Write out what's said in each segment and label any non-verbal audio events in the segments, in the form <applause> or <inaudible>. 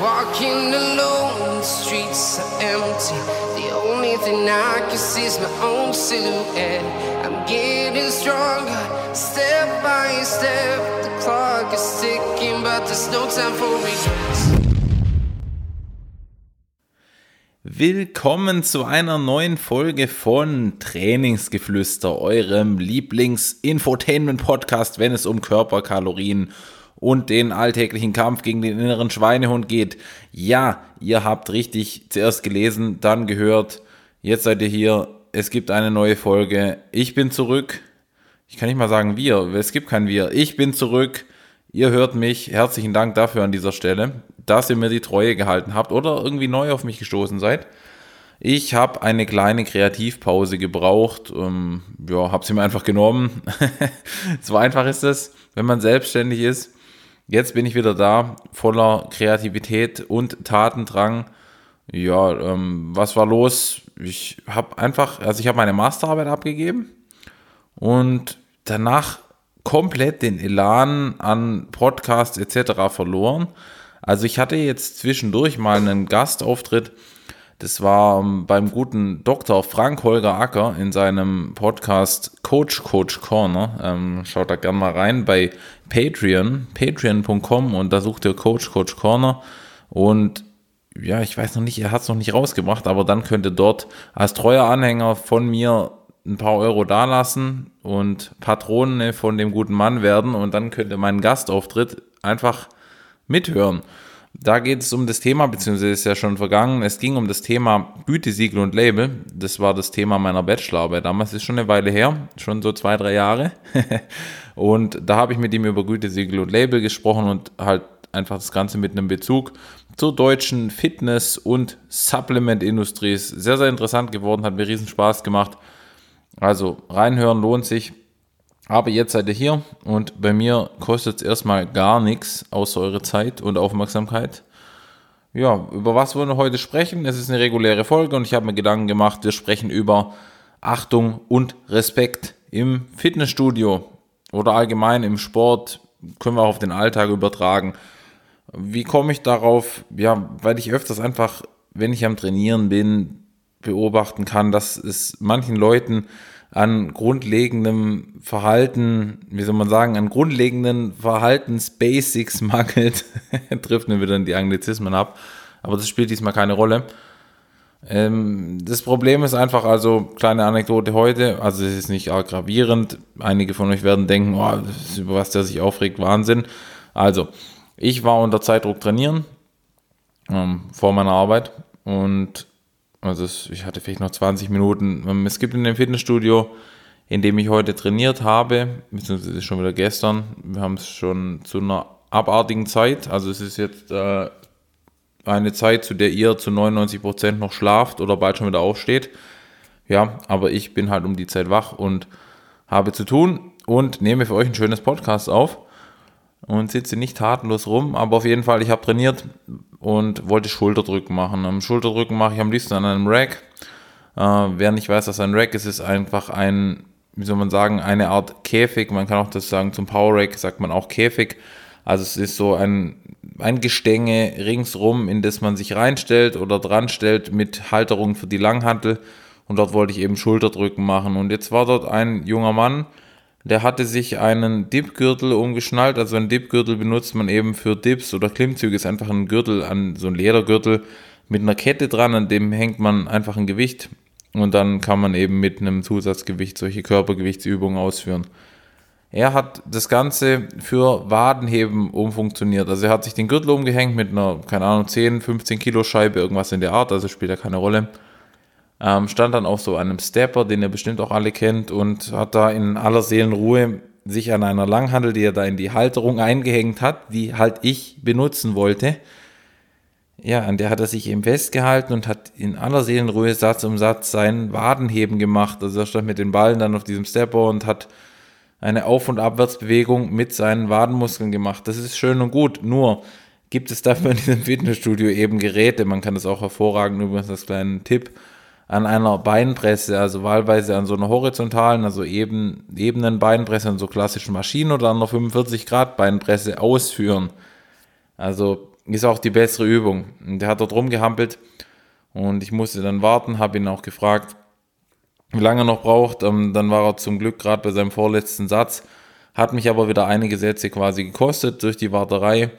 Walking alone, the streets are empty. The only thing I can see is my own silhouette. I'm getting stronger, step by step. The clock is ticking, but there's no time for regrets. Willkommen zu einer neuen Folge von Trainingsgeflüster, eurem Lieblings-Infotainment-Podcast, wenn es um Körperkalorien und den alltäglichen Kampf gegen den inneren Schweinehund geht. Ja, ihr habt richtig zuerst gelesen, dann gehört, jetzt seid ihr hier, es gibt eine neue Folge. Ich bin zurück. Ich kann nicht mal sagen wir, es gibt kein wir. Ich bin zurück. Ihr hört mich. Herzlichen Dank dafür an dieser Stelle, dass ihr mir die Treue gehalten habt oder irgendwie neu auf mich gestoßen seid. Ich habe eine kleine Kreativpause gebraucht. Ähm, ja, habe sie mir einfach genommen. <laughs> so einfach ist es, wenn man selbstständig ist. Jetzt bin ich wieder da, voller Kreativität und Tatendrang. Ja, ähm, was war los? Ich habe einfach, also ich habe meine Masterarbeit abgegeben und danach komplett den Elan an Podcasts etc. verloren. Also ich hatte jetzt zwischendurch mal einen Gastauftritt. Das war ähm, beim guten Dr. Frank Holger Acker in seinem Podcast Coach Coach Corner. Ähm, schaut da gerne mal rein bei Patreon, patreon.com und da sucht ihr Coach Coach Corner. Und ja, ich weiß noch nicht, er hat es noch nicht rausgebracht, aber dann könnt ihr dort als treuer Anhänger von mir ein paar Euro dalassen und Patronen von dem guten Mann werden und dann könnt ihr meinen Gastauftritt einfach mithören. Da geht es um das Thema, beziehungsweise ist ja schon vergangen, es ging um das Thema Gütesiegel und Label. Das war das Thema meiner Bachelorarbeit. Damals ist schon eine Weile her, schon so zwei, drei Jahre. <laughs> und da habe ich mit ihm über Gütesiegel und Label gesprochen und halt einfach das Ganze mit einem Bezug zur deutschen Fitness- und Supplement-Industrie. Sehr, sehr interessant geworden, hat mir riesen Spaß gemacht. Also reinhören lohnt sich. Aber jetzt seid ihr hier und bei mir kostet es erstmal gar nichts außer eure Zeit und Aufmerksamkeit. Ja, über was wollen wir heute sprechen? Es ist eine reguläre Folge und ich habe mir Gedanken gemacht, wir sprechen über Achtung und Respekt im Fitnessstudio oder allgemein im Sport, können wir auch auf den Alltag übertragen. Wie komme ich darauf? Ja, weil ich öfters einfach, wenn ich am Trainieren bin, beobachten kann, dass es manchen Leuten an grundlegendem Verhalten, wie soll man sagen, an grundlegenden Verhaltensbasics <laughs> mangelt, <laughs> trifft mir wieder die Anglizismen ab, aber das spielt diesmal keine Rolle. Ähm, das Problem ist einfach, also kleine Anekdote heute, also es ist nicht arg gravierend, einige von euch werden denken, oh, über was der sich aufregt, Wahnsinn. Also, ich war unter Zeitdruck trainieren, ähm, vor meiner Arbeit und also ich hatte vielleicht noch 20 Minuten. Ähm, es gibt in dem Fitnessstudio, in dem ich heute trainiert habe, beziehungsweise schon wieder gestern, wir haben es schon zu einer abartigen Zeit. Also es ist jetzt äh, eine Zeit, zu der ihr zu 99 Prozent noch schlaft oder bald schon wieder aufsteht. Ja, aber ich bin halt um die Zeit wach und habe zu tun und nehme für euch ein schönes Podcast auf und sitze nicht tatenlos rum, aber auf jeden Fall, ich habe trainiert und wollte Schulterdrücken machen. Am Schulterdrücken mache ich am liebsten an einem Rack. Äh, wer nicht weiß, was ein Rack ist, ist einfach ein, wie soll man sagen, eine Art Käfig. Man kann auch das sagen, zum Power Rack sagt man auch Käfig. Also es ist so ein, ein Gestänge ringsrum, in das man sich reinstellt oder dran stellt mit Halterung für die Langhantel. Und dort wollte ich eben Schulterdrücken machen. Und jetzt war dort ein junger Mann, der hatte sich einen Dipgürtel umgeschnallt. Also ein Dipgürtel benutzt man eben für Dips oder Klimmzüge. Ist einfach ein Gürtel, an so ein Ledergürtel mit einer Kette dran, an dem hängt man einfach ein Gewicht und dann kann man eben mit einem Zusatzgewicht solche Körpergewichtsübungen ausführen. Er hat das Ganze für Wadenheben umfunktioniert. Also er hat sich den Gürtel umgehängt mit einer, keine Ahnung, 10, 15 Kilo Scheibe, irgendwas in der Art, also spielt ja keine Rolle ähm, stand dann auf so einem Stepper, den ihr bestimmt auch alle kennt, und hat da in aller Seelenruhe sich an einer Langhandel, die er da in die Halterung eingehängt hat, die halt ich benutzen wollte, ja, an der hat er sich eben festgehalten und hat in aller Seelenruhe Satz um Satz seinen Wadenheben gemacht. Also er stand mit den Ballen dann auf diesem Stepper und hat eine Auf- und Abwärtsbewegung mit seinen Wadenmuskeln gemacht. Das ist schön und gut, nur gibt es dafür in diesem Fitnessstudio eben Geräte. Man kann das auch hervorragend übrigens als kleinen Tipp an einer Beinpresse, also wahlweise an so einer horizontalen, also eben, ebenen Beinpresse, an so klassischen Maschinen oder an einer 45 Grad Beinpresse ausführen. Also ist auch die bessere Übung. Der hat dort rumgehampelt und ich musste dann warten, habe ihn auch gefragt, lange noch braucht. Ähm, dann war er zum Glück gerade bei seinem vorletzten Satz, hat mich aber wieder einige Sätze quasi gekostet durch die Warterei.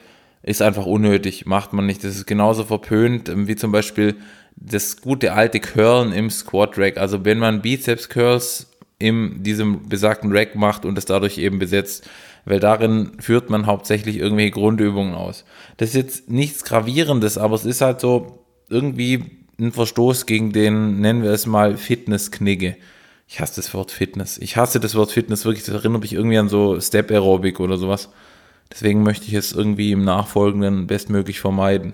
Ist einfach unnötig, macht man nicht. Das ist genauso verpönt ähm, wie zum Beispiel das gute alte Curlen im Squat Rack. Also wenn man Bizeps Curls in diesem besagten Rack macht und es dadurch eben besetzt, weil darin führt man hauptsächlich irgendwelche Grundübungen aus. Das ist jetzt nichts Gravierendes, aber es ist halt so irgendwie ein Verstoß gegen den, nennen wir es mal, Fitness-Knigge. Ich hasse das Wort Fitness. Ich hasse das Wort Fitness wirklich. Das erinnert mich irgendwie an so Step Aerobic oder sowas. Deswegen möchte ich es irgendwie im Nachfolgenden bestmöglich vermeiden.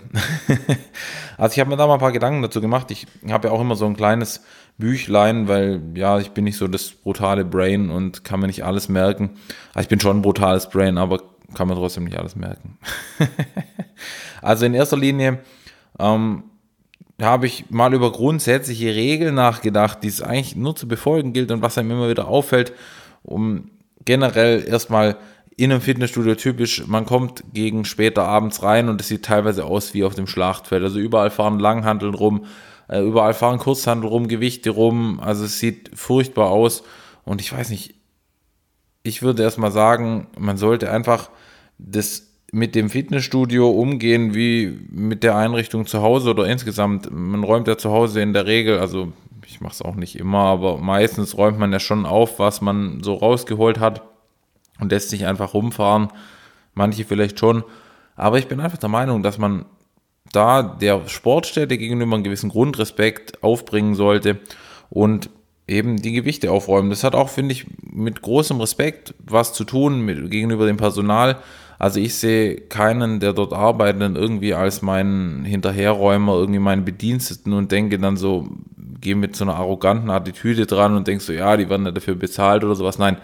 <laughs> also ich habe mir da mal ein paar Gedanken dazu gemacht. Ich habe ja auch immer so ein kleines Büchlein, weil ja, ich bin nicht so das brutale Brain und kann mir nicht alles merken. Also ich bin schon ein brutales Brain, aber kann man trotzdem nicht alles merken. <laughs> also in erster Linie ähm, habe ich mal über grundsätzliche Regeln nachgedacht, die es eigentlich nur zu befolgen gilt und was einem immer wieder auffällt, um generell erstmal in einem Fitnessstudio typisch, man kommt gegen später abends rein und es sieht teilweise aus wie auf dem Schlachtfeld. Also überall fahren Langhandeln rum, äh, überall fahren Kurzhandel rum, Gewichte rum, also es sieht furchtbar aus und ich weiß nicht, ich würde erstmal sagen, man sollte einfach das mit dem Fitnessstudio umgehen wie mit der Einrichtung zu Hause oder insgesamt. Man räumt ja zu Hause in der Regel, also ich mache es auch nicht immer, aber meistens räumt man ja schon auf, was man so rausgeholt hat und lässt sich einfach rumfahren. Manche vielleicht schon. Aber ich bin einfach der Meinung, dass man da der Sportstätte gegenüber einen gewissen Grundrespekt aufbringen sollte und eben die Gewichte aufräumen. Das hat auch, finde ich, mit großem Respekt was zu tun mit, gegenüber dem Personal. Also ich sehe keinen der dort Arbeitenden irgendwie als meinen Hinterherräumer, irgendwie meinen Bediensteten und denke dann so, gehe mit so einer arroganten Attitüde dran und denkst so, ja, die werden ja dafür bezahlt oder sowas. Nein,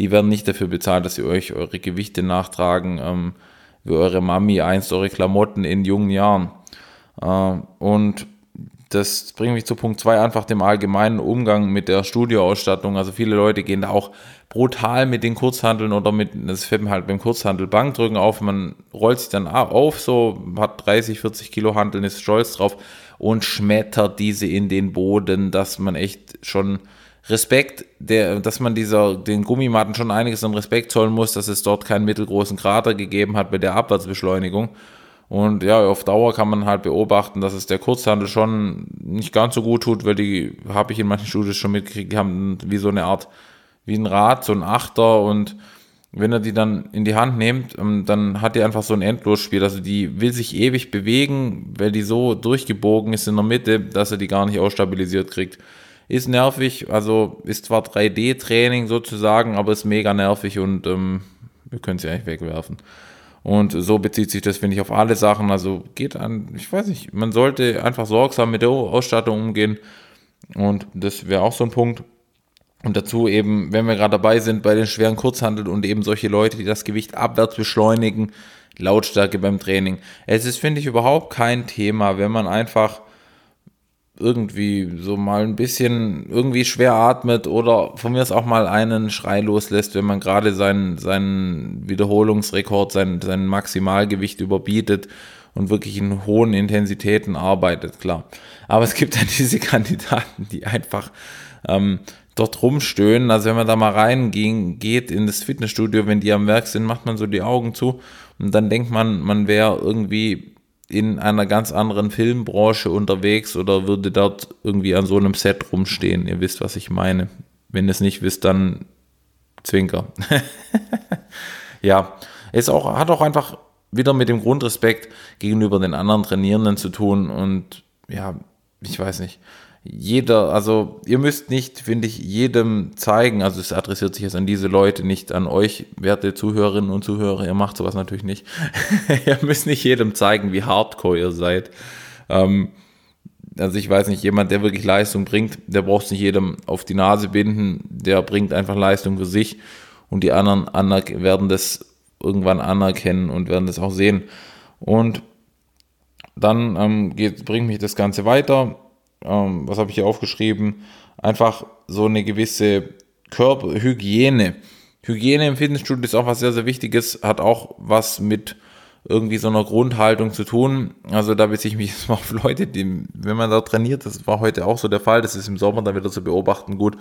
die werden nicht dafür bezahlt, dass sie euch eure Gewichte nachtragen, ähm, wie eure Mami einst eure Klamotten in jungen Jahren. Äh, und das bringt mich zu Punkt 2, einfach dem allgemeinen Umgang mit der Studioausstattung. Also viele Leute gehen da auch brutal mit den Kurzhandeln oder mit, das fällt mir halt beim Kurzhandel Bankdrücken auf, man rollt sich dann auf, so hat 30, 40 Kilo Handeln, ist stolz drauf und schmettert diese in den Boden, dass man echt schon Respekt, der, dass man dieser, den Gummimatten schon einiges an Respekt zollen muss, dass es dort keinen mittelgroßen Krater gegeben hat bei der Abwärtsbeschleunigung. Und ja, auf Dauer kann man halt beobachten, dass es der Kurzhandel schon nicht ganz so gut tut, weil die, habe ich in manchen Studios schon mitgekriegt, die haben wie so eine Art, wie ein Rad, so ein Achter und wenn er die dann in die Hand nimmt, ähm, dann hat die einfach so ein Endlosspiel. Also die will sich ewig bewegen, weil die so durchgebogen ist in der Mitte, dass er die gar nicht ausstabilisiert kriegt. Ist nervig, also ist zwar 3D-Training sozusagen, aber ist mega nervig und ähm, wir können sie eigentlich wegwerfen. Und so bezieht sich das, finde ich, auf alle Sachen. Also geht an, ich weiß nicht, man sollte einfach sorgsam mit der Ausstattung umgehen. Und das wäre auch so ein Punkt. Und dazu eben, wenn wir gerade dabei sind bei den schweren Kurzhandeln und eben solche Leute, die das Gewicht abwärts beschleunigen, Lautstärke beim Training. Es ist, finde ich, überhaupt kein Thema, wenn man einfach irgendwie so mal ein bisschen irgendwie schwer atmet oder von mir aus auch mal einen Schrei loslässt, wenn man gerade seinen, seinen Wiederholungsrekord, sein, sein Maximalgewicht überbietet und wirklich in hohen Intensitäten arbeitet, klar. Aber es gibt dann <laughs> diese Kandidaten, die einfach ähm, dort rumstöhnen. Also wenn man da mal reinging, geht in das Fitnessstudio, wenn die am Werk sind, macht man so die Augen zu und dann denkt man, man wäre irgendwie in einer ganz anderen Filmbranche unterwegs oder würde dort irgendwie an so einem Set rumstehen. Ihr wisst, was ich meine. Wenn ihr es nicht wisst, dann Zwinker. <laughs> ja, es auch, hat auch einfach wieder mit dem Grundrespekt gegenüber den anderen Trainierenden zu tun und ja, ich weiß nicht jeder, also ihr müsst nicht, finde ich, jedem zeigen, also es adressiert sich jetzt an diese Leute, nicht an euch, werte Zuhörerinnen und Zuhörer, ihr macht sowas natürlich nicht. <laughs> ihr müsst nicht jedem zeigen, wie hardcore ihr seid. Ähm, also ich weiß nicht, jemand, der wirklich Leistung bringt, der braucht es nicht jedem auf die Nase binden, der bringt einfach Leistung für sich und die anderen werden das irgendwann anerkennen und werden das auch sehen. Und dann ähm, geht, bringt mich das Ganze weiter ähm, was habe ich hier aufgeschrieben? Einfach so eine gewisse Körperhygiene. Hygiene im Fitnessstudio ist auch was sehr, sehr Wichtiges, hat auch was mit irgendwie so einer Grundhaltung zu tun. Also da beziehe ich mich <laughs> jetzt mal auf Leute, die, wenn man da trainiert, das war heute auch so der Fall, das ist im Sommer dann wieder zu beobachten, gut,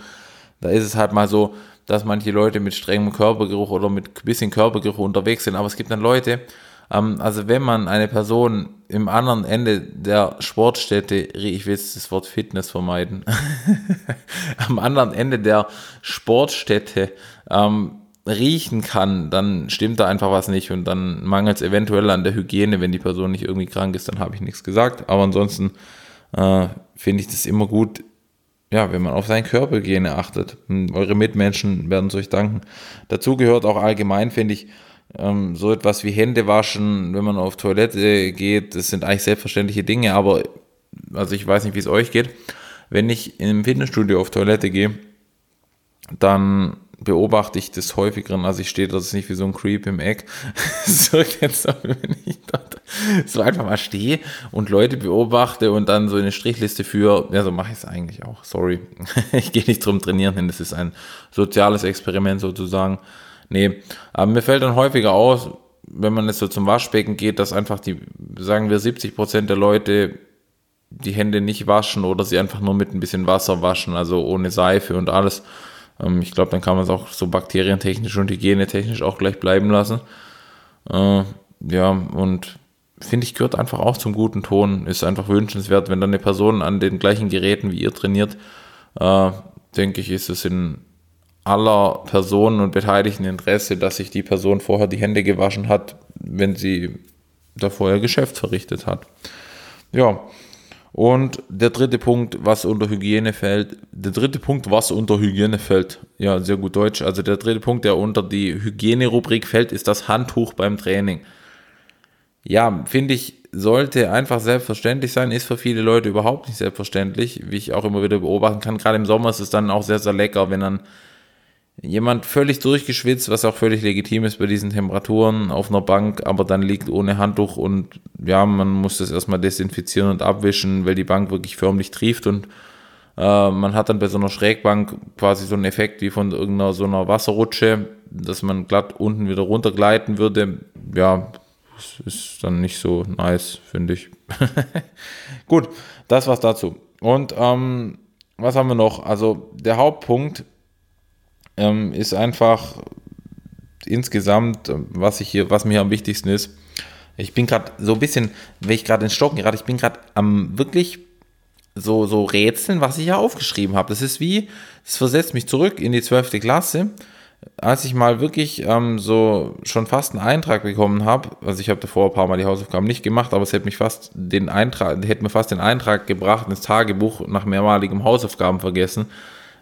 da ist es halt mal so, dass manche Leute mit strengem Körpergeruch oder mit bisschen Körpergeruch unterwegs sind, aber es gibt dann Leute, also wenn man eine Person im anderen Ende der Sportstätte, ich will jetzt das Wort Fitness vermeiden, <laughs> am anderen Ende der Sportstätte ähm, riechen kann, dann stimmt da einfach was nicht und dann mangelt es eventuell an der Hygiene, wenn die Person nicht irgendwie krank ist, dann habe ich nichts gesagt. Aber ansonsten äh, finde ich das immer gut, ja, wenn man auf seine Körperhygiene achtet. Eure Mitmenschen werden es euch danken. Dazu gehört auch allgemein, finde ich, ähm, so etwas wie Hände waschen, wenn man auf Toilette geht, das sind eigentlich selbstverständliche Dinge, aber also ich weiß nicht, wie es euch geht. Wenn ich im Fitnessstudio auf Toilette gehe, dann beobachte ich das häufigeren, also ich stehe dort nicht wie so ein Creep im Eck, <laughs> so jetzt, wenn ich dort so einfach mal stehe und Leute beobachte und dann so eine Strichliste für, ja, so mache ich es eigentlich auch, sorry, <laughs> ich gehe nicht drum trainieren hin, das ist ein soziales Experiment sozusagen, nee, aber mir fällt dann häufiger aus, wenn man jetzt so zum Waschbecken geht, dass einfach die, sagen wir 70 Prozent der Leute die Hände nicht waschen oder sie einfach nur mit ein bisschen Wasser waschen, also ohne Seife und alles ähm, ich glaube, dann kann man es auch so bakterientechnisch und hygienetechnisch auch gleich bleiben lassen. Äh, ja, und finde ich, gehört einfach auch zum guten Ton. Ist einfach wünschenswert, wenn dann eine Person an den gleichen Geräten wie ihr trainiert. Äh, denke ich, ist es in aller Personen und Beteiligten Interesse, dass sich die Person vorher die Hände gewaschen hat, wenn sie da vorher Geschäft verrichtet hat. Ja, und der dritte Punkt, was unter Hygiene fällt, der dritte Punkt, was unter Hygiene fällt, ja, sehr gut Deutsch, also der dritte Punkt, der unter die Hygiene-Rubrik fällt, ist das Handtuch beim Training. Ja, finde ich, sollte einfach selbstverständlich sein, ist für viele Leute überhaupt nicht selbstverständlich, wie ich auch immer wieder beobachten kann. Gerade im Sommer ist es dann auch sehr, sehr lecker, wenn dann jemand völlig durchgeschwitzt, was auch völlig legitim ist bei diesen Temperaturen auf einer Bank, aber dann liegt ohne Handtuch und ja, man muss das erstmal desinfizieren und abwischen, weil die Bank wirklich förmlich trieft und äh, man hat dann bei so einer Schrägbank quasi so einen Effekt wie von irgendeiner so einer Wasserrutsche, dass man glatt unten wieder runtergleiten würde. Ja, das ist dann nicht so nice, finde ich. <laughs> Gut, das war's dazu. Und ähm, was haben wir noch? Also der Hauptpunkt ähm, ist einfach insgesamt, was ich hier, was mir am wichtigsten ist. Ich bin gerade so ein bisschen, wenn ich gerade ins Stocken gerade, ich bin gerade am wirklich so, so rätseln, was ich ja aufgeschrieben habe. Das ist wie, es versetzt mich zurück in die 12. Klasse, als ich mal wirklich ähm, so schon fast einen Eintrag bekommen habe. Also ich habe davor ein paar Mal die Hausaufgaben nicht gemacht, aber es hätte mich fast den Eintrag, hätte mir fast den Eintrag gebracht ins Tagebuch nach mehrmaligem Hausaufgaben vergessen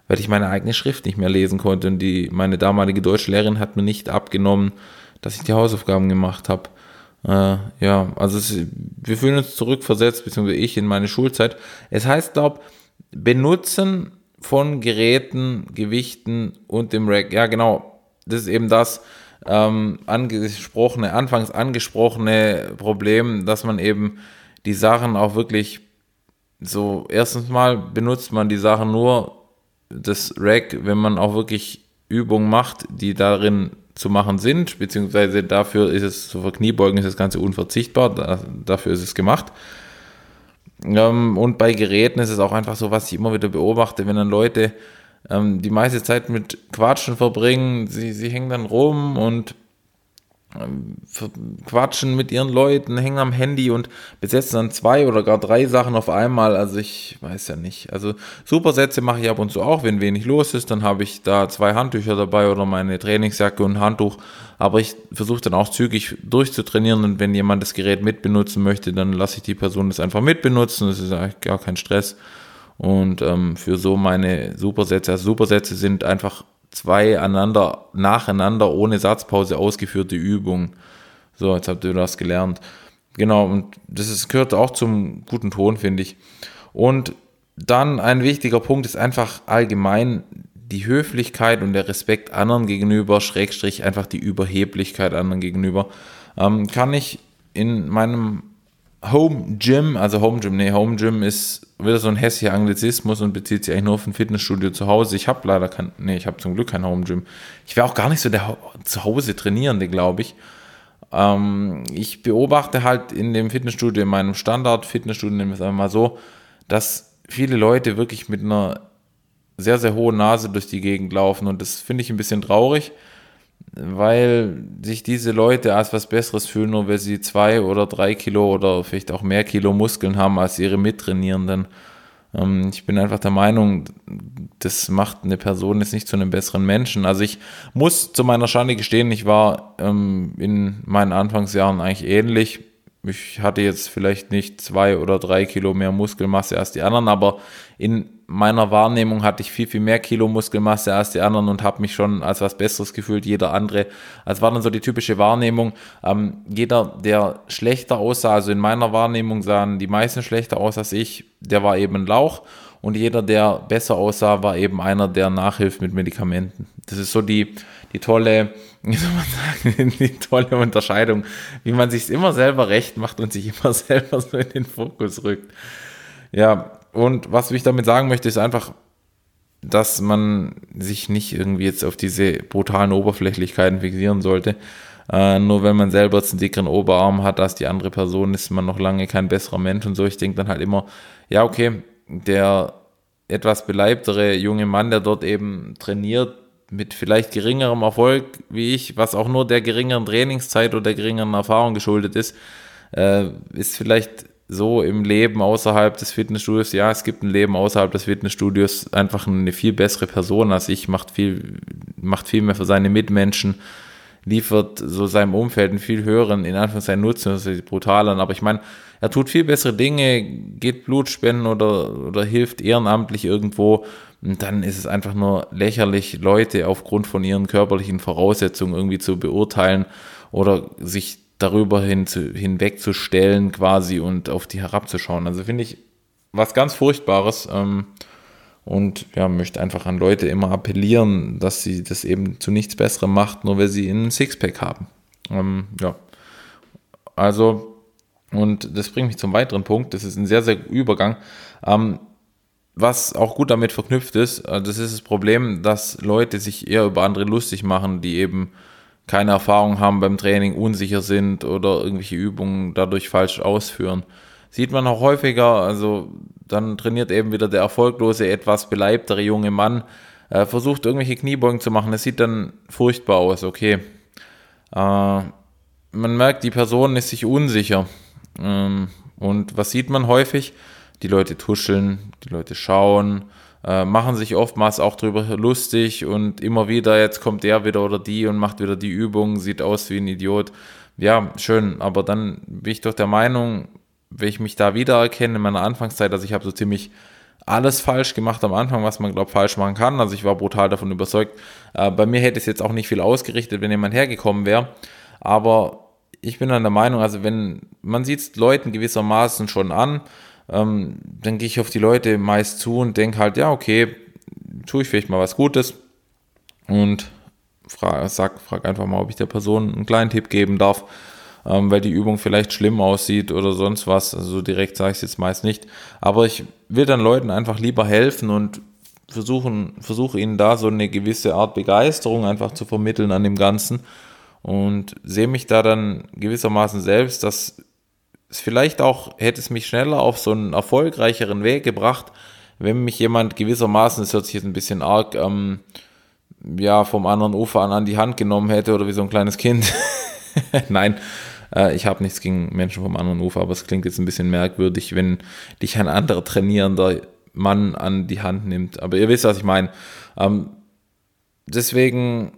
weil ich meine eigene Schrift nicht mehr lesen konnte und die, meine damalige Deutschlehrerin hat mir nicht abgenommen, dass ich die Hausaufgaben gemacht habe. Äh, ja, also es, wir fühlen uns zurückversetzt, beziehungsweise ich in meine Schulzeit. Es heißt, glaube Benutzen von Geräten, Gewichten und dem Rack. Ja, genau. Das ist eben das ähm, angesprochene, anfangs angesprochene Problem, dass man eben die Sachen auch wirklich so, erstens mal benutzt man die Sachen nur das Rack, wenn man auch wirklich Übungen macht, die darin zu machen sind, beziehungsweise dafür ist es, für Kniebeugen ist das Ganze unverzichtbar, da, dafür ist es gemacht. Ähm, und bei Geräten ist es auch einfach so, was ich immer wieder beobachte, wenn dann Leute ähm, die meiste Zeit mit Quatschen verbringen, sie, sie hängen dann rum und quatschen mit ihren Leuten, hängen am Handy und besetzen dann zwei oder gar drei Sachen auf einmal. Also ich weiß ja nicht. Also Supersätze mache ich ab und zu auch, wenn wenig los ist, dann habe ich da zwei Handtücher dabei oder meine Trainingsjacke und Handtuch. Aber ich versuche dann auch zügig durchzutrainieren und wenn jemand das Gerät mitbenutzen möchte, dann lasse ich die Person das einfach mitbenutzen. Das ist eigentlich gar kein Stress. Und ähm, für so meine Supersätze, also Supersätze sind einfach zwei aneinander, nacheinander ohne Satzpause ausgeführte Übungen. So, jetzt habt ihr das gelernt. Genau, und das ist, gehört auch zum guten Ton, finde ich. Und dann ein wichtiger Punkt ist einfach allgemein die Höflichkeit und der Respekt anderen gegenüber, Schrägstrich einfach die Überheblichkeit anderen gegenüber. Ähm, kann ich in meinem Home Gym, also Home Gym, nee, Home Gym ist wieder so ein hässlicher Anglizismus und bezieht sich eigentlich nur auf ein Fitnessstudio zu Hause. Ich habe leider kein, nee, ich habe zum Glück kein Home Gym. Ich wäre auch gar nicht so der zu Hause Trainierende, glaube ich. Ähm, ich beobachte halt in dem Fitnessstudio, in meinem Standard-Fitnessstudio, nehmen wir es einmal mal so, dass viele Leute wirklich mit einer sehr, sehr hohen Nase durch die Gegend laufen und das finde ich ein bisschen traurig, weil sich diese Leute als was Besseres fühlen, nur weil sie zwei oder drei Kilo oder vielleicht auch mehr Kilo Muskeln haben als ihre Mittrainierenden. Ähm, ich bin einfach der Meinung, das macht eine Person jetzt nicht zu einem besseren Menschen. Also ich muss zu meiner Schande gestehen, ich war ähm, in meinen Anfangsjahren eigentlich ähnlich ich hatte jetzt vielleicht nicht zwei oder drei Kilo mehr Muskelmasse als die anderen, aber in meiner Wahrnehmung hatte ich viel, viel mehr Kilo Muskelmasse als die anderen und habe mich schon als was Besseres gefühlt, jeder andere. Das war dann so die typische Wahrnehmung. Ähm, jeder, der schlechter aussah, also in meiner Wahrnehmung sahen die meisten schlechter aus als ich, der war eben ein Lauch. Und jeder, der besser aussah, war eben einer, der nachhilft mit Medikamenten. Das ist so die, die tolle, <laughs> wie soll man sagen, die tolle Unterscheidung, wie man sich immer selber recht macht und sich immer <laughs> selber so in den Fokus rückt. Ja, und was ich damit sagen möchte, ist einfach, dass man sich nicht irgendwie jetzt auf diese brutalen Oberflächlichkeiten fixieren sollte. Äh, nur wenn man selber jetzt einen dickeren Oberarm hat als die andere Person, ist man noch lange kein besserer Mensch und so. Ich denke dann halt immer, ja, okay, der etwas beleibtere junge Mann, der dort eben trainiert, mit vielleicht geringerem Erfolg wie ich, was auch nur der geringeren Trainingszeit oder der geringeren Erfahrung geschuldet ist, äh, ist vielleicht so im Leben außerhalb des Fitnessstudios, ja, es gibt ein Leben außerhalb des Fitnessstudios, einfach eine viel bessere Person als ich, macht viel, macht viel mehr für seine Mitmenschen, liefert so seinem Umfeld einen viel höheren, in Anführungszeichen, Nutzen, das ist brutal aber ich meine, er tut viel bessere Dinge, geht Blut spenden oder, oder hilft ehrenamtlich irgendwo, und dann ist es einfach nur lächerlich, Leute aufgrund von ihren körperlichen Voraussetzungen irgendwie zu beurteilen oder sich darüber hin zu, hinwegzustellen quasi und auf die herabzuschauen. Also finde ich was ganz Furchtbares ähm, und ja, möchte einfach an Leute immer appellieren, dass sie das eben zu nichts Besserem macht, nur weil sie einen Sixpack haben. Ähm, ja, also und das bringt mich zum weiteren Punkt, das ist ein sehr, sehr Übergang. Ähm, was auch gut damit verknüpft ist, äh, das ist das Problem, dass Leute sich eher über andere lustig machen, die eben keine Erfahrung haben beim Training, unsicher sind oder irgendwelche Übungen dadurch falsch ausführen. Sieht man auch häufiger, also dann trainiert eben wieder der erfolglose, etwas beleibtere junge Mann, äh, versucht irgendwelche Kniebeugen zu machen. Das sieht dann furchtbar aus, okay. Äh, man merkt, die Person ist sich unsicher. Ähm, und was sieht man häufig? Die Leute tuscheln, die Leute schauen, äh, machen sich oftmals auch darüber lustig und immer wieder, jetzt kommt der wieder oder die und macht wieder die Übung, sieht aus wie ein Idiot. Ja, schön, aber dann bin ich doch der Meinung, wenn ich mich da wiedererkenne in meiner Anfangszeit, also ich habe so ziemlich alles falsch gemacht am Anfang, was man, glaube falsch machen kann. Also ich war brutal davon überzeugt. Äh, bei mir hätte es jetzt auch nicht viel ausgerichtet, wenn jemand hergekommen wäre. Aber ich bin dann der Meinung, also wenn man sieht Leuten gewissermaßen schon an, ähm, dann gehe ich auf die Leute meist zu und denke halt, ja, okay, tue ich vielleicht mal was Gutes und frage, sag, frag einfach mal, ob ich der Person einen kleinen Tipp geben darf, ähm, weil die Übung vielleicht schlimm aussieht oder sonst was. Also direkt sage ich es jetzt meist nicht. Aber ich will dann Leuten einfach lieber helfen und versuchen, versuche ihnen da so eine gewisse Art Begeisterung einfach zu vermitteln an dem Ganzen und sehe mich da dann gewissermaßen selbst, dass vielleicht auch, hätte es mich schneller auf so einen erfolgreicheren Weg gebracht, wenn mich jemand gewissermaßen, das hört sich jetzt ein bisschen arg, ähm, ja, vom anderen Ufer an an die Hand genommen hätte oder wie so ein kleines Kind. <laughs> Nein, äh, ich habe nichts gegen Menschen vom anderen Ufer, aber es klingt jetzt ein bisschen merkwürdig, wenn dich ein anderer trainierender Mann an die Hand nimmt. Aber ihr wisst, was ich meine. Ähm, deswegen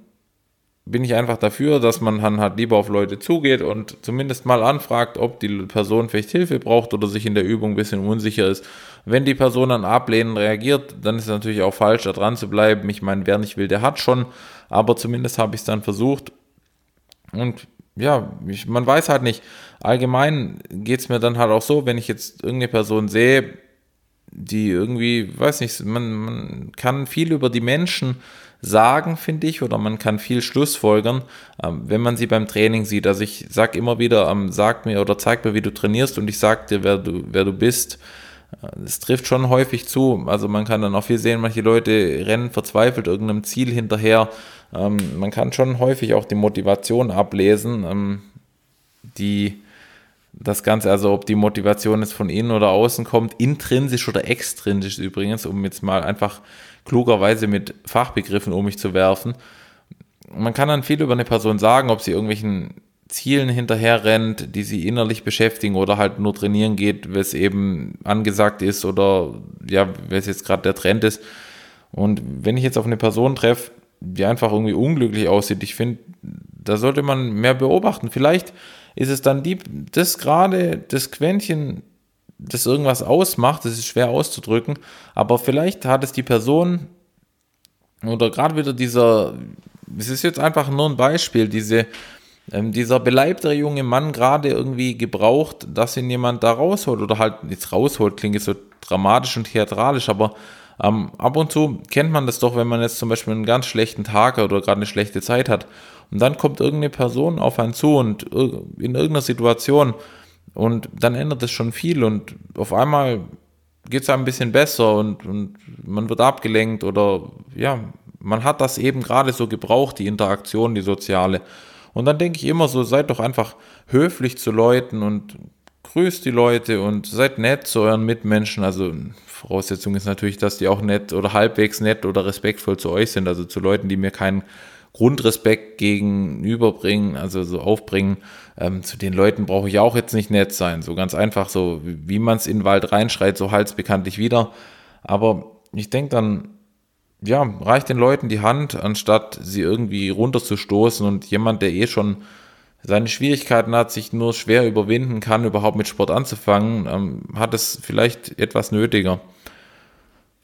bin ich einfach dafür, dass man dann halt lieber auf Leute zugeht und zumindest mal anfragt, ob die Person vielleicht Hilfe braucht oder sich in der Übung ein bisschen unsicher ist. Wenn die Person dann ablehnend reagiert, dann ist es natürlich auch falsch, da dran zu bleiben. Ich meine, wer nicht will, der hat schon, aber zumindest habe ich es dann versucht. Und ja, ich, man weiß halt nicht. Allgemein geht es mir dann halt auch so, wenn ich jetzt irgendeine Person sehe, die irgendwie, weiß nicht, man, man kann viel über die Menschen sagen, finde ich, oder man kann viel Schlussfolgern, ähm, wenn man sie beim Training sieht. Also ich sage immer wieder, ähm, sag mir oder zeig mir, wie du trainierst und ich sag dir, wer du, wer du bist. Es äh, trifft schon häufig zu. Also man kann dann auch viel sehen, manche Leute rennen verzweifelt irgendeinem Ziel hinterher. Ähm, man kann schon häufig auch die Motivation ablesen. Die das Ganze, also ob die Motivation jetzt von innen oder außen kommt, intrinsisch oder extrinsisch übrigens, um jetzt mal einfach klugerweise mit Fachbegriffen um mich zu werfen. Man kann dann viel über eine Person sagen, ob sie irgendwelchen Zielen hinterher rennt, die sie innerlich beschäftigen oder halt nur trainieren geht, es eben angesagt ist oder ja, es jetzt gerade der Trend ist. Und wenn ich jetzt auf eine Person treffe, die einfach irgendwie unglücklich aussieht, ich finde, da sollte man mehr beobachten. Vielleicht ist es dann die, das gerade, das Quäntchen, das irgendwas ausmacht, das ist schwer auszudrücken, aber vielleicht hat es die Person oder gerade wieder dieser, es ist jetzt einfach nur ein Beispiel, diese, ähm, dieser beleibtere junge Mann gerade irgendwie gebraucht, dass ihn jemand da rausholt oder halt jetzt rausholt, klingt jetzt so dramatisch und theatralisch, aber ähm, ab und zu kennt man das doch, wenn man jetzt zum Beispiel einen ganz schlechten Tag oder gerade eine schlechte Zeit hat und dann kommt irgendeine Person auf einen zu und in irgendeiner Situation und dann ändert es schon viel und auf einmal geht es einem ein bisschen besser und, und man wird abgelenkt oder ja, man hat das eben gerade so gebraucht, die Interaktion, die soziale. Und dann denke ich immer so, seid doch einfach höflich zu Leuten und grüßt die Leute und seid nett zu euren Mitmenschen. Also Voraussetzung ist natürlich, dass die auch nett oder halbwegs nett oder respektvoll zu euch sind. Also zu Leuten, die mir keinen Grundrespekt gegenüberbringen, also so aufbringen. Ähm, zu den Leuten brauche ich auch jetzt nicht nett sein. So ganz einfach, so wie man es in den Wald reinschreit, so halt es bekanntlich wieder. Aber ich denke dann, ja, reicht den Leuten die Hand, anstatt sie irgendwie runterzustoßen und jemand, der eh schon seine Schwierigkeiten hat, sich nur schwer überwinden kann, überhaupt mit Sport anzufangen, ähm, hat es vielleicht etwas nötiger.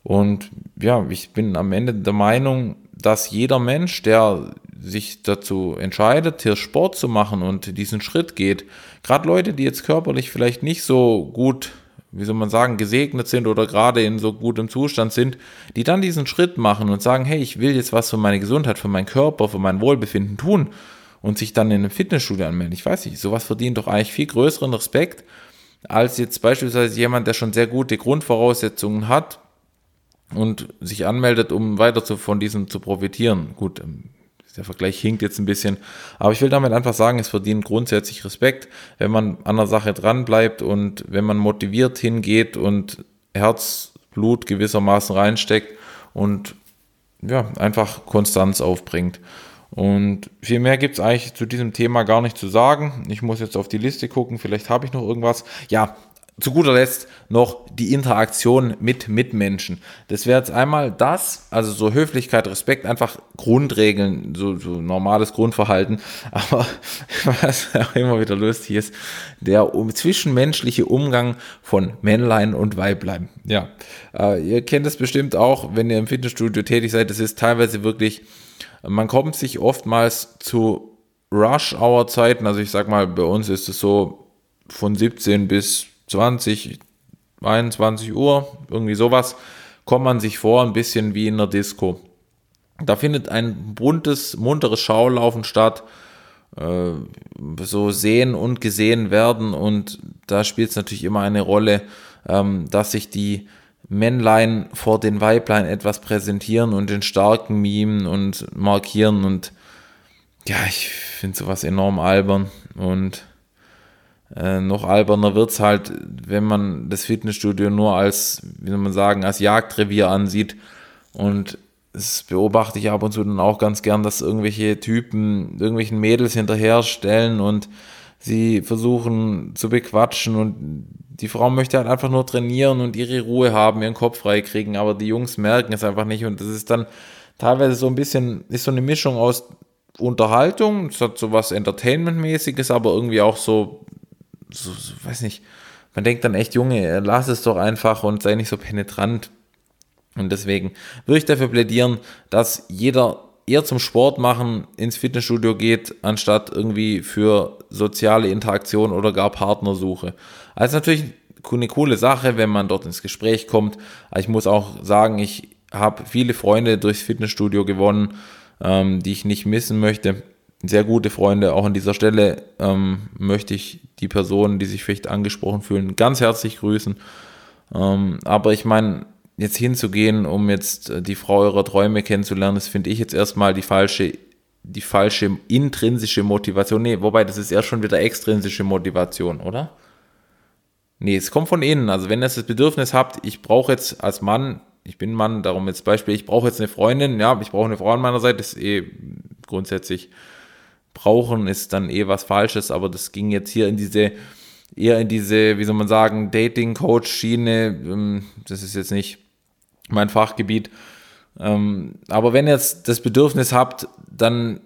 Und ja, ich bin am Ende der Meinung, dass jeder Mensch, der sich dazu entscheidet, hier Sport zu machen und diesen Schritt geht, gerade Leute, die jetzt körperlich vielleicht nicht so gut wie soll man sagen, gesegnet sind oder gerade in so gutem Zustand sind, die dann diesen Schritt machen und sagen, hey, ich will jetzt was für meine Gesundheit, für meinen Körper, für mein Wohlbefinden tun und sich dann in einem Fitnessstudio anmelden. Ich weiß nicht, sowas verdient doch eigentlich viel größeren Respekt als jetzt beispielsweise jemand, der schon sehr gute Grundvoraussetzungen hat und sich anmeldet, um weiter zu, von diesem zu profitieren. Gut, ähm, der Vergleich hinkt jetzt ein bisschen. Aber ich will damit einfach sagen, es verdient grundsätzlich Respekt, wenn man an der Sache dran bleibt und wenn man motiviert hingeht und Herzblut gewissermaßen reinsteckt und ja, einfach Konstanz aufbringt. Und viel mehr gibt es eigentlich zu diesem Thema gar nicht zu sagen. Ich muss jetzt auf die Liste gucken, vielleicht habe ich noch irgendwas. Ja, zu guter Letzt noch die Interaktion mit Mitmenschen. Das wäre jetzt einmal das, also so Höflichkeit, Respekt, einfach Grundregeln, so, so normales Grundverhalten. <laughs> Aber was auch immer wieder lustig ist, der um, zwischenmenschliche Umgang von Männlein und Weiblein. Ja, äh, ihr kennt es bestimmt auch, wenn ihr im Fitnessstudio tätig seid. Das ist teilweise wirklich, man kommt sich oftmals zu Rush-Hour-Zeiten. Also ich sag mal, bei uns ist es so von 17 bis 20, 21 Uhr, irgendwie sowas, kommt man sich vor, ein bisschen wie in der Disco. Da findet ein buntes, munteres Schaulaufen statt, äh, so sehen und gesehen werden und da spielt es natürlich immer eine Rolle, ähm, dass sich die Männlein vor den Weiblein etwas präsentieren und den starken mimen und markieren und ja, ich finde sowas enorm albern und äh, noch alberner wird es halt, wenn man das Fitnessstudio nur als, wie soll man sagen, als Jagdrevier ansieht. Und das beobachte ich ab und zu dann auch ganz gern, dass irgendwelche Typen irgendwelchen Mädels hinterherstellen und sie versuchen zu bequatschen. Und die Frau möchte halt einfach nur trainieren und ihre Ruhe haben, ihren Kopf frei kriegen, aber die Jungs merken es einfach nicht. Und das ist dann teilweise so ein bisschen, ist so eine Mischung aus Unterhaltung, es hat so was Entertainment-mäßiges, aber irgendwie auch so so, so, weiß nicht, man denkt dann echt, Junge, lass es doch einfach und sei nicht so penetrant. Und deswegen würde ich dafür plädieren, dass jeder eher zum Sport machen ins Fitnessstudio geht, anstatt irgendwie für soziale Interaktion oder gar Partnersuche. Also natürlich eine coole Sache, wenn man dort ins Gespräch kommt. Aber ich muss auch sagen, ich habe viele Freunde durchs Fitnessstudio gewonnen, ähm, die ich nicht missen möchte sehr gute Freunde. Auch an dieser Stelle ähm, möchte ich die Personen, die sich vielleicht angesprochen fühlen, ganz herzlich grüßen. Ähm, aber ich meine, jetzt hinzugehen, um jetzt äh, die Frau eurer Träume kennenzulernen, das finde ich jetzt erstmal die falsche die falsche intrinsische Motivation. Nee, wobei das ist erst schon wieder extrinsische Motivation, oder? Nee, es kommt von innen. Also wenn ihr das Bedürfnis habt, ich brauche jetzt als Mann, ich bin Mann, darum jetzt Beispiel, ich brauche jetzt eine Freundin, ja, ich brauche eine Frau an meiner Seite, ist eh grundsätzlich brauchen ist dann eh was Falsches, aber das ging jetzt hier in diese, eher in diese, wie soll man sagen, Dating-Coach-Schiene. Ähm, das ist jetzt nicht mein Fachgebiet. Ähm, aber wenn ihr jetzt das Bedürfnis habt, dann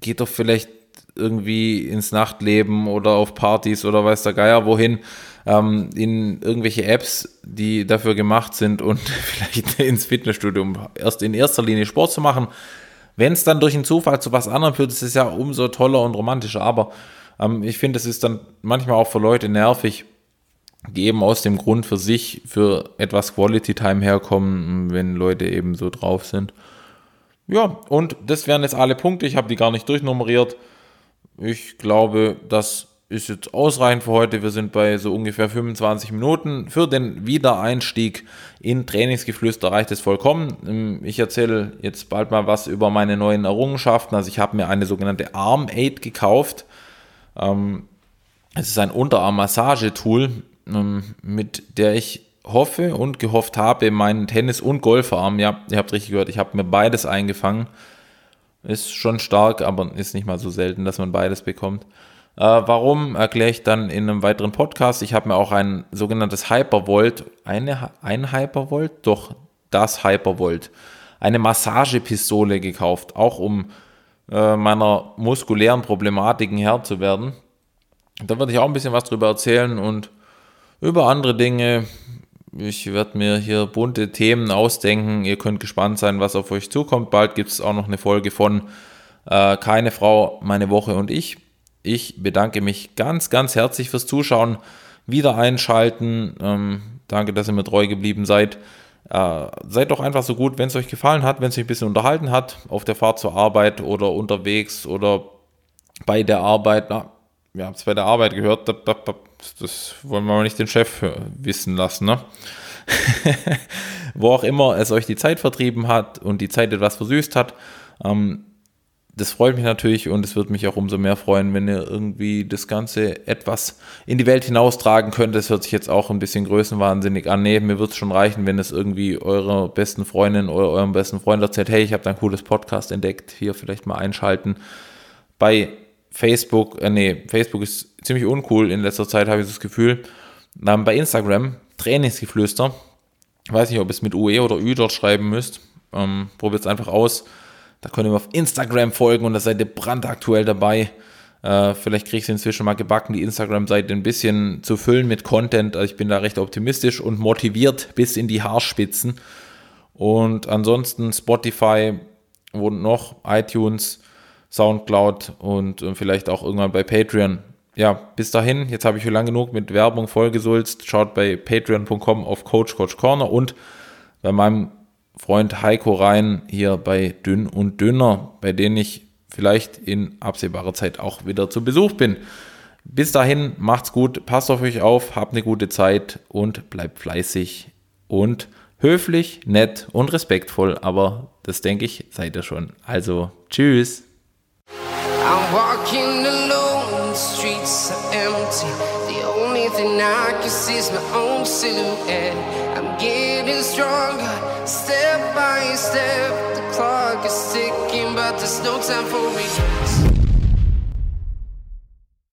geht doch vielleicht irgendwie ins Nachtleben oder auf Partys oder weiß der Geier wohin, ähm, in irgendwelche Apps, die dafür gemacht sind und <laughs> vielleicht ins Fitnessstudio, um erst in erster Linie Sport zu machen. Wenn es dann durch einen Zufall zu was anderem führt, ist es ja umso toller und romantischer. Aber ähm, ich finde, es ist dann manchmal auch für Leute nervig, die eben aus dem Grund für sich für etwas Quality Time herkommen, wenn Leute eben so drauf sind. Ja, und das wären jetzt alle Punkte. Ich habe die gar nicht durchnummeriert. Ich glaube, das ist jetzt ausreichend für heute. Wir sind bei so ungefähr 25 Minuten. Für den Wiedereinstieg in Trainingsgeflüster reicht es vollkommen. Ähm, ich erzähle jetzt bald mal was über meine neuen Errungenschaften. Also ich habe mir eine sogenannte Arm Aid gekauft. Ähm, es ist ein Unterarm-Massagetool, ähm, mit der ich hoffe und gehofft habe, meinen Tennis- und Golfarm, ja, ihr habt richtig gehört, ich habe mir beides eingefangen. Ist schon stark, aber ist nicht mal so selten, dass man beides bekommt. Äh, warum, erkläre ich dann in einem weiteren Podcast. Ich habe mir auch ein sogenanntes Hypervolt, eine, ein Hypervolt? Doch, das Hypervolt. Eine Massagepistole gekauft, auch um äh, meiner muskulären Problematiken Herr zu werden. Da würde ich auch ein bisschen was drüber erzählen und über andere Dinge. Ich werde mir hier bunte Themen ausdenken. Ihr könnt gespannt sein, was auf euch zukommt. Bald gibt es auch noch eine Folge von äh, Keine Frau, meine Woche und ich. Ich bedanke mich ganz, ganz herzlich fürs Zuschauen. Wieder einschalten. Ähm, danke, dass ihr mir treu geblieben seid. Äh, seid doch einfach so gut, wenn es euch gefallen hat, wenn es euch ein bisschen unterhalten hat, auf der Fahrt zur Arbeit oder unterwegs oder bei der Arbeit. Na, wir haben es bei der Arbeit gehört, das wollen wir nicht den Chef wissen lassen, ne? <laughs> Wo auch immer es euch die Zeit vertrieben hat und die Zeit etwas versüßt hat. Ähm, das freut mich natürlich und es wird mich auch umso mehr freuen, wenn ihr irgendwie das Ganze etwas in die Welt hinaustragen könnt. Das hört sich jetzt auch ein bisschen größenwahnsinnig an. Nee, mir wird es schon reichen, wenn es irgendwie eurer besten Freundin oder eurem besten Freund erzählt, hey, ich habe da ein cooles Podcast entdeckt, hier vielleicht mal einschalten. Bei Facebook, äh, nee, Facebook ist ziemlich uncool in letzter Zeit, habe ich das Gefühl. Dann bei Instagram, Trainingsgeflüster. Ich weiß nicht, ob es mit UE oder Ü dort schreiben müsst. Ähm, Probiert es einfach aus. Da könnt ihr mir auf Instagram folgen und da seid ihr brandaktuell dabei. Äh, vielleicht kriege ich es inzwischen mal gebacken, die Instagram-Seite ein bisschen zu füllen mit Content. Also ich bin da recht optimistisch und motiviert bis in die Haarspitzen. Und ansonsten Spotify und noch iTunes, Soundcloud und äh, vielleicht auch irgendwann bei Patreon. Ja, bis dahin, jetzt habe ich schon lange genug mit Werbung vollgesulzt. Schaut bei patreon.com auf Coach Coach Corner und bei meinem Freund Heiko rein hier bei Dünn und Dünner, bei denen ich vielleicht in absehbarer Zeit auch wieder zu Besuch bin. Bis dahin, macht's gut, passt auf euch auf, habt eine gute Zeit und bleibt fleißig und höflich, nett und respektvoll, aber das denke ich, seid ihr schon. Also, tschüss. I'm walking alone, the streets are empty. The only thing I can see is my own silhouette. I'm getting stronger. Step by step, the clock is ticking, but there's no time for regrets.